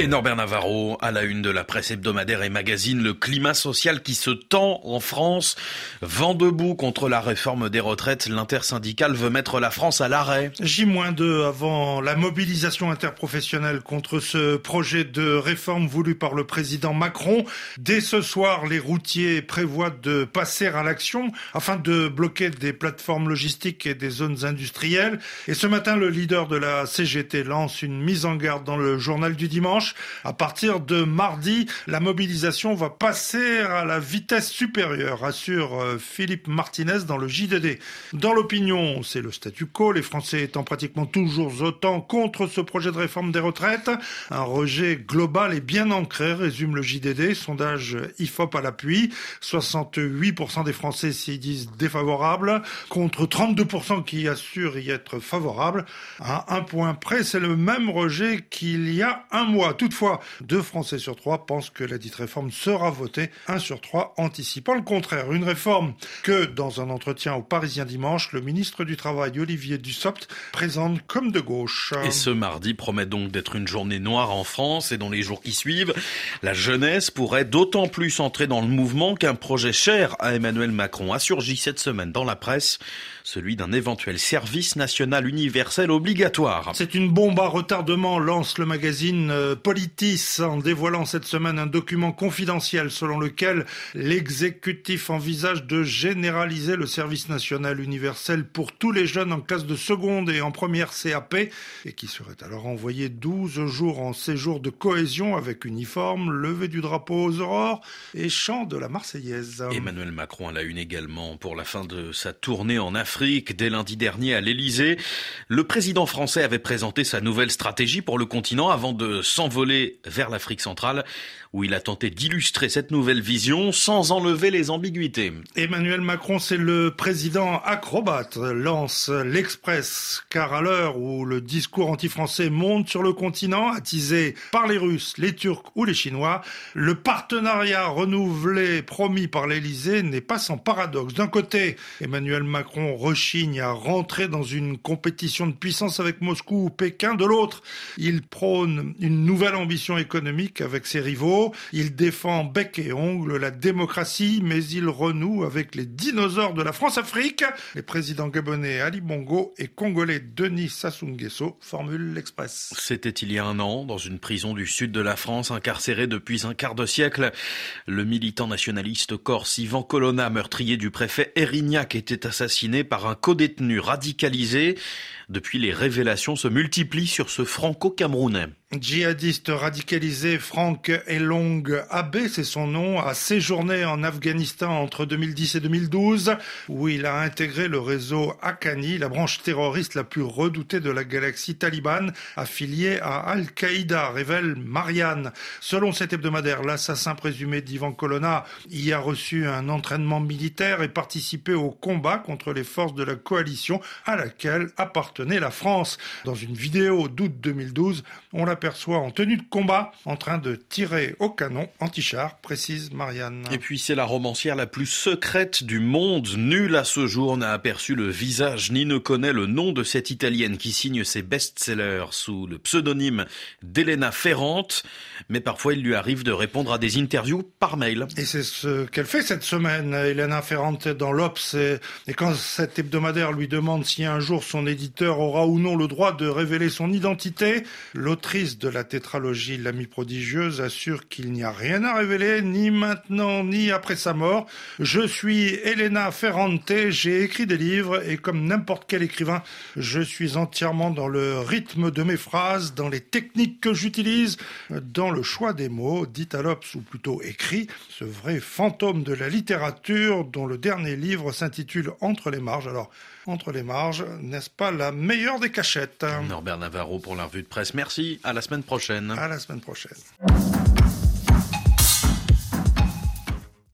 Et Norbert Navarro, à la une de la presse hebdomadaire et magazine, le climat social qui se tend en France. Vent debout contre la réforme des retraites, l'intersyndicale veut mettre la France à l'arrêt. J-2 avant la mobilisation interprofessionnelle contre ce projet de réforme voulu par le président Macron. Dès ce soir, les routiers prévoient de passer à l'action afin de bloquer des plateformes logistiques et des zones industrielles. Et ce matin, le leader de la CGT lance une mise en garde dans le journal du dimanche. À partir de mardi, la mobilisation va passer à la vitesse supérieure, assure euh, Philippe Martinez dans le JDD. Dans l'opinion, c'est le statu quo, les Français étant pratiquement toujours autant contre ce projet de réforme des retraites. Un rejet global et bien ancré, résume le JDD, sondage IFOP à l'appui. 68% des Français s'y disent défavorables, contre 32% qui assurent y être favorables. À un point près, c'est le même rejet qu'il y a un mois. Toutefois, deux Français sur trois pensent que la dite réforme sera votée, un sur trois anticipant le contraire. Une réforme que, dans un entretien au Parisien dimanche, le ministre du Travail Olivier Dussopt présente comme de gauche. Et ce mardi promet donc d'être une journée noire en France et dans les jours qui suivent, la jeunesse pourrait d'autant plus entrer dans le mouvement qu'un projet cher à Emmanuel Macron a surgi cette semaine dans la presse, celui d'un éventuel service national universel obligatoire. C'est une bombe à retardement, lance le magazine euh, Politis en dévoilant cette semaine un document confidentiel selon lequel l'exécutif envisage de généraliser le service national universel pour tous les jeunes en classe de seconde et en première CAP et qui seraient alors envoyés 12 jours en séjour de cohésion avec uniforme, levée du drapeau aux aurores et chant de la Marseillaise. Emmanuel Macron a la une également pour la fin de sa tournée en Afrique dès lundi dernier à l'Elysée. Le président français avait présenté sa nouvelle stratégie pour le continent avant de s'envoler vers l'Afrique centrale, où il a tenté d'illustrer cette nouvelle vision sans enlever les ambiguïtés. Emmanuel Macron, c'est le président acrobate, lance l'Express, car à l'heure où le discours anti-français monte sur le continent, attisé par les Russes, les Turcs ou les Chinois, le partenariat renouvelé promis par l'Élysée n'est pas sans paradoxe. D'un côté, Emmanuel Macron rechigne à rentrer dans une compétition de puissance avec Moscou ou Pékin. De l'autre, il prône une nouvelle ambition économique avec ses rivaux. Il défend bec et ongle la démocratie, mais il renoue avec les dinosaures de la France-Afrique. Les présidents gabonais Ali Bongo et congolais Denis Sassou Nguesso formulent l'express. C'était il y a un an, dans une prison du sud de la France, incarcéré depuis un quart de siècle. Le militant nationaliste corse Ivan Colonna, meurtrier du préfet Erignac, était assassiné par un codétenu radicalisé. Depuis, les révélations se multiplient sur ce franco-camerounais. Djihadiste radicalisé Franck Elong Abbé, c'est son nom, a séjourné en Afghanistan entre 2010 et 2012, où il a intégré le réseau Haqqani, la branche terroriste la plus redoutée de la galaxie talibane, affiliée à Al-Qaïda, révèle Marianne. Selon cet hebdomadaire, l'assassin présumé d'Ivan Colonna y a reçu un entraînement militaire et participé au combat contre les forces de la coalition à laquelle appartient la France. Dans une vidéo d'août 2012, on l'aperçoit en tenue de combat en train de tirer au canon anti-char, précise Marianne. Et puis c'est la romancière la plus secrète du monde. Nul à ce jour n'a aperçu le visage ni ne connaît le nom de cette Italienne qui signe ses best-sellers sous le pseudonyme d'Elena Ferrante. Mais parfois il lui arrive de répondre à des interviews par mail. Et c'est ce qu'elle fait cette semaine, Elena Ferrante dans l'Obs. Et quand cet hebdomadaire lui demande si un jour son éditeur aura ou non le droit de révéler son identité. L'autrice de la tétralogie L'ami prodigieuse assure qu'il n'y a rien à révéler, ni maintenant, ni après sa mort. Je suis Elena Ferrante, j'ai écrit des livres et comme n'importe quel écrivain, je suis entièrement dans le rythme de mes phrases, dans les techniques que j'utilise, dans le choix des mots, dit à l'Obs ou plutôt écrit, ce vrai fantôme de la littérature dont le dernier livre s'intitule Entre les marges. Alors, entre les marges, n'est-ce pas la meilleure des cachettes? Norbert Navarro pour la revue de presse. Merci, la semaine prochaine. À la semaine prochaine.